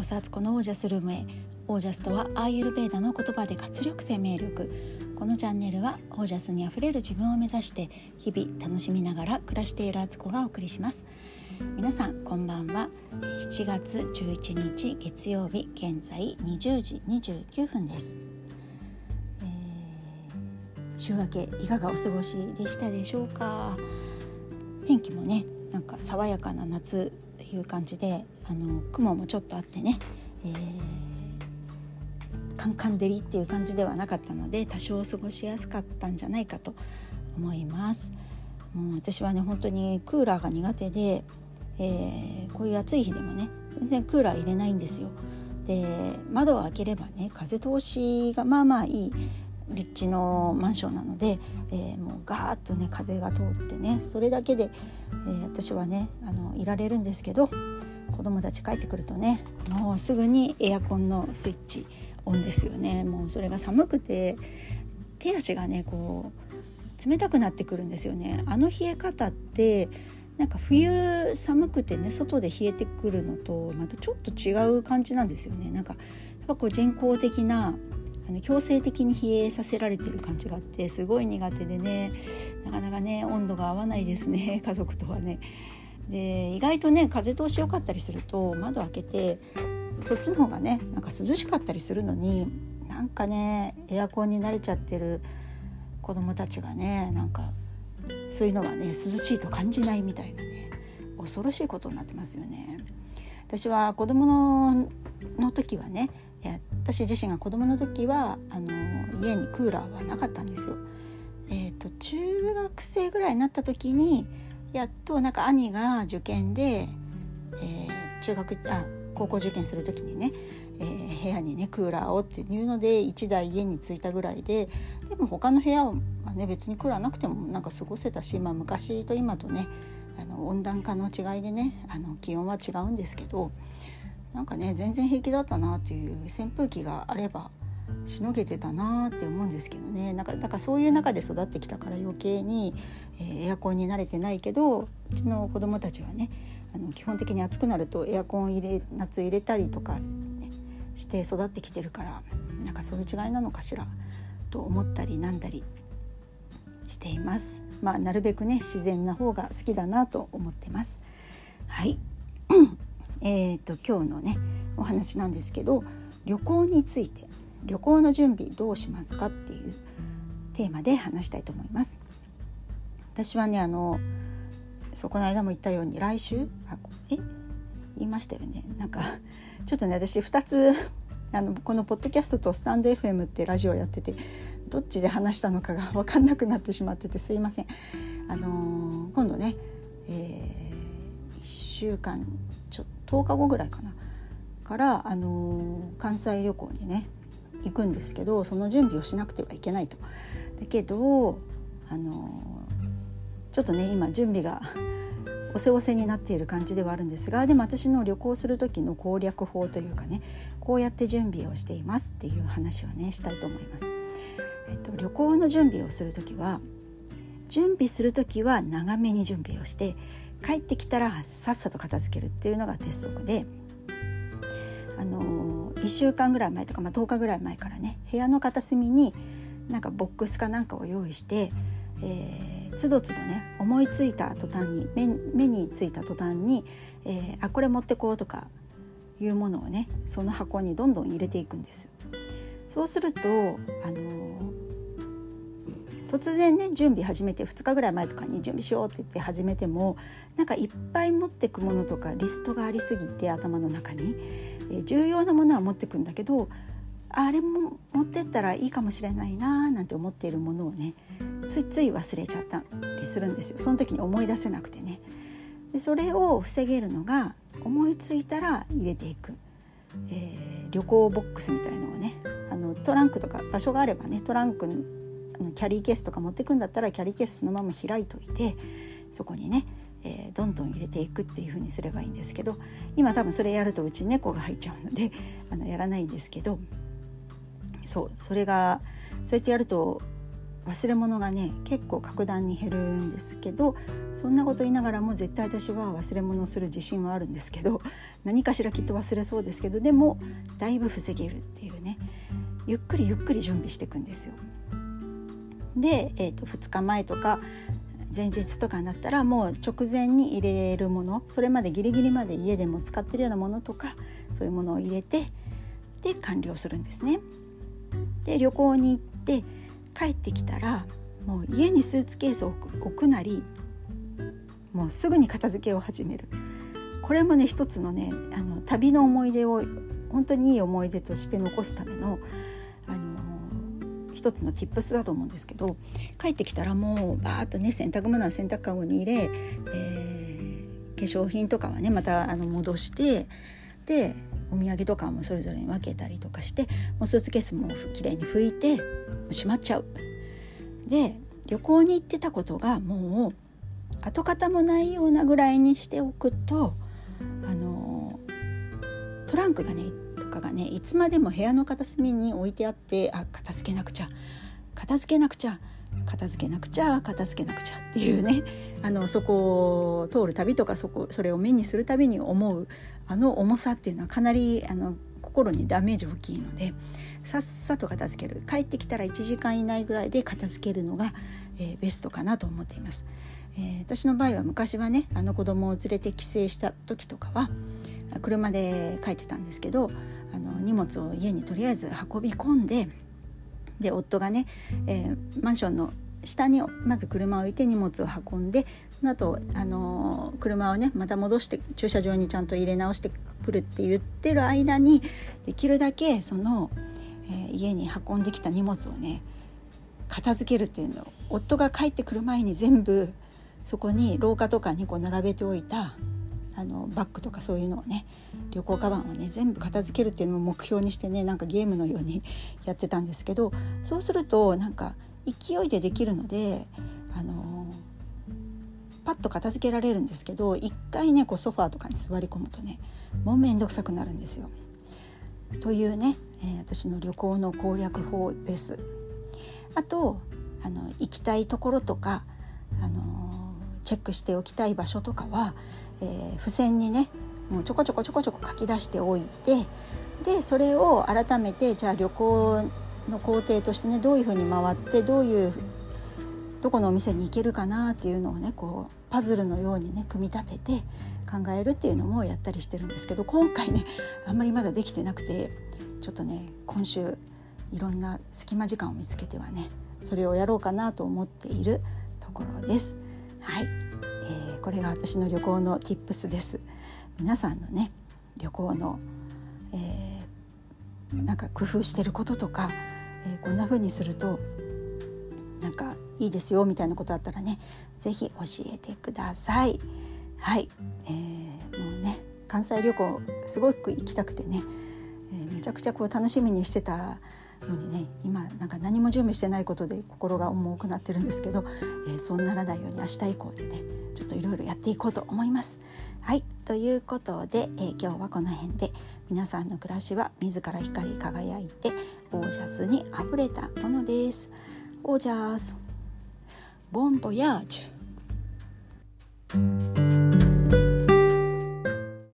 こそアツコのオージャスルームへオージャスとはアーユルベーダの言葉で活力生命力。このチャンネルはオージャスにあふれる自分を目指して日々楽しみながら暮らしているアツコがお送りします。皆さんこんばんは。7月11日月曜日現在20時29分です、えー、週明けいかがお過ごしでしたでしょうか？天気もねなんか爽やかな夏いう感じであの雲もちょっとあってね、えー、カンカン照りっていう感じではなかったので多少過ごしやすかったんじゃないかと思います。もう私はね本当にクーラーが苦手で、えー、こういう暑い日でもね全然クーラー入れないんですよ。で窓を開ければね風通しがまあまあいい立地のマンションなので、えー、もうガーッとね風が通ってねそれだけで、えー、私はねあのいられるんですけど子供たち帰ってくるとねもうすぐにエアコンのスイッチオンですよね。もうそれが寒くて手足がねこう冷たくなってくるんですよね。あの冷え方ってなんか冬寒くてね外で冷えてくるのとまたちょっと違う感じなんですよね。なんかやっぱこう人工的なあの強制的に冷えさせられてる感じがあってすごい苦手でねなかなかね温度が合わないですね 家族とはね。で意外とね風通し良かったりすると窓開けてそっちの方がねなんか涼しかったりするのになんかねエアコンに慣れちゃってる子供たちがねなんかそういうのはね涼しいと感じないみたいなね恐ろしいことになってますよね。私は子供のの時はね私自身が子供の時はあの家にクーラーはなかったんですよ。えーと、中学生ぐらいになった時にやっとなんか兄が受験で、えー、中学あ高校受験する時にね、えー、部屋にねクーラーをっていうので1台家に着いたぐらいででも他の部屋はね別にクーラーなくてもなんか過ごせたし、まあ、昔と今とねあの温暖化の違いでねあの気温は違うんですけどなんかね全然平気だったなっていう扇風機があればしのげてたなって思うんですけどねなんかだからそういう中で育ってきたから余計に、えー、エアコンに慣れてないけどうちの子供たちはねあの基本的に暑くなるとエアコン入れ夏入れたりとか、ね、して育ってきてるからなんかそういう違いなのかしらと思ったりなんだりしています。まあなるべくね自然な方が好きだなと思ってます。はいえーと、今日のねお話なんですけど旅行について旅行の準備どうしますかっていうテーマで話したいと思います。私はねあのそこの間も言ったように来週？あえ？言いましたよねなんかちょっとね私2つあのこのポッドキャストとスタンド FM ってラジオやっててどっちで話したのかが分かんなくなってしまっててすいません。あの、今度ね、えー、週間ちょ10日後ぐらいかなから、あのー、関西旅行にね行くんですけどその準備をしなくてはいけないと。だけど、あのー、ちょっとね今準備が おせおせになっている感じではあるんですがでも私の旅行する時の攻略法というかねこうやって準備をしていますっていう話をねしたいと思います。えっと、旅行の準備をする時は準備する時は長めに準備をして帰ってきたらさっさと片付けるっていうのが鉄則で、あの1週間ぐらい前とか、まあ、10日ぐらい前からね部屋の片隅になんかボックスかなんかを用意して、えー、つどつどね思いついた途端に目目についた途端に、えー、あこれ持ってこうとかいうものをねその箱にどんどん入れていくんです。そうすると、あの突然ね準備始めて2日ぐらい前とかに準備しようって言って始めてもなんかいっぱい持ってくものとかリストがありすぎて頭の中に、えー、重要なものは持ってくんだけどあれも持ってったらいいかもしれないななんて思っているものをねついつい忘れちゃったりするんですよ。その時に思い出せなくてね。でそれを防げるのが思いついたら入れていく、えー、旅行ボックスみたいのをねあのトランクとか場所があればねトランクキャリーケースとか持ってくんだったらキャリーケースそのまま開いといてそこにね、えー、どんどん入れていくっていう風にすればいいんですけど今多分それやるとうち猫が入っちゃうので あのやらないんですけどそうそれがそうやってやると忘れ物がね結構格段に減るんですけどそんなこと言いながらも絶対私は忘れ物をする自信はあるんですけど 何かしらきっと忘れそうですけどでもだいぶ防げるっていうねゆっくりゆっくり準備していくんですよ。で、えー、と2日前とか前日とかになったらもう直前に入れるものそれまでギリギリまで家でも使ってるようなものとかそういうものを入れてで完了するんですね。で旅行に行って帰ってきたらもう家にスーツケースを置くなりもうすぐに片付けを始めるこれもね一つのねあの旅の思い出を本当にいい思い出として残すための一つの tips だと思うんですけど帰ってきたらもうバーッとね洗濯物は洗濯かごに入れ、えー、化粧品とかはねまたあの戻してでお土産とかもそれぞれに分けたりとかしてもうスーツケースもきれいに拭いてしまっちゃう。で旅行に行ってたことがもう跡形もないようなぐらいにしておくとあのトランクがねかがねいつまでも部屋の片隅に置いてあってあ片付けなくちゃ片付けなくちゃ片付けなくちゃ片付けなくちゃっていうね あのそこを通るたびとかそこそれを目にするたびに思うあの重さっていうのはかなりあの心にダメージ大きいのでさっさと片付ける帰ってきたら1時間以内ぐらいで片付けるのが、えー、ベストかなと思っています。えー、私の場合は昔はねあの子供を連れて帰省した時とかは車で帰ってたんですけど荷物を家にとりあえず運び込んでで夫がね、えー、マンションの下にまず車を置いて荷物を運んでその後あの車をねまた戻して駐車場にちゃんと入れ直してくるって言ってる間にできるだけその、えー、家に運んできた荷物をね片付けるっていうのを夫が帰ってくる前に全部そこに廊下とかにこう並べておいたあのバッグとかそういうのをね旅行カバンをね全部片付けるっていうのを目標にしてねなんかゲームのように やってたんですけどそうするとなんか勢いでできるのであのパッと片付けられるんですけど一回ねこうソファーとかに座り込むとねもうめんどくさくなるんですよ。というね、えー、私の旅行の攻略法です。あとあの行きたいところとか、あのチェックしておきたい場所とかは、えー、付箋にねもうちょこちょこちょこちょこ書き出しておいてでそれを改めてじゃあ旅行の工程としてねどういうふうに回ってどういうどこのお店に行けるかなっていうのをねこうパズルのようにね組み立てて考えるっていうのもやったりしてるんですけど今回ねあんまりまだできてなくてちょっとね今週いろんな隙間時間を見つけてはねそれをやろうかなと思っているところです。はい、これが私の旅行の tips です。皆さんのね旅行の、えー、なんか工夫してることとかえー、こんな風にするとなんかいいですよみたいなことあったらね是非教えてください。はい、えー、もうね関西旅行すごく行きたくてね、えー、めちゃくちゃこう楽しみにしてたのにね今なんか何も準備してないことで心が重くなってるんですけど、えー、そうならないように明日以降でねちょっといろいろやっていこうと思います。はいということで、えー、今日はこの辺で皆さんの暮らしは自ら光り輝いてオージャスにあふれたものです。オージャスボンボヤージュ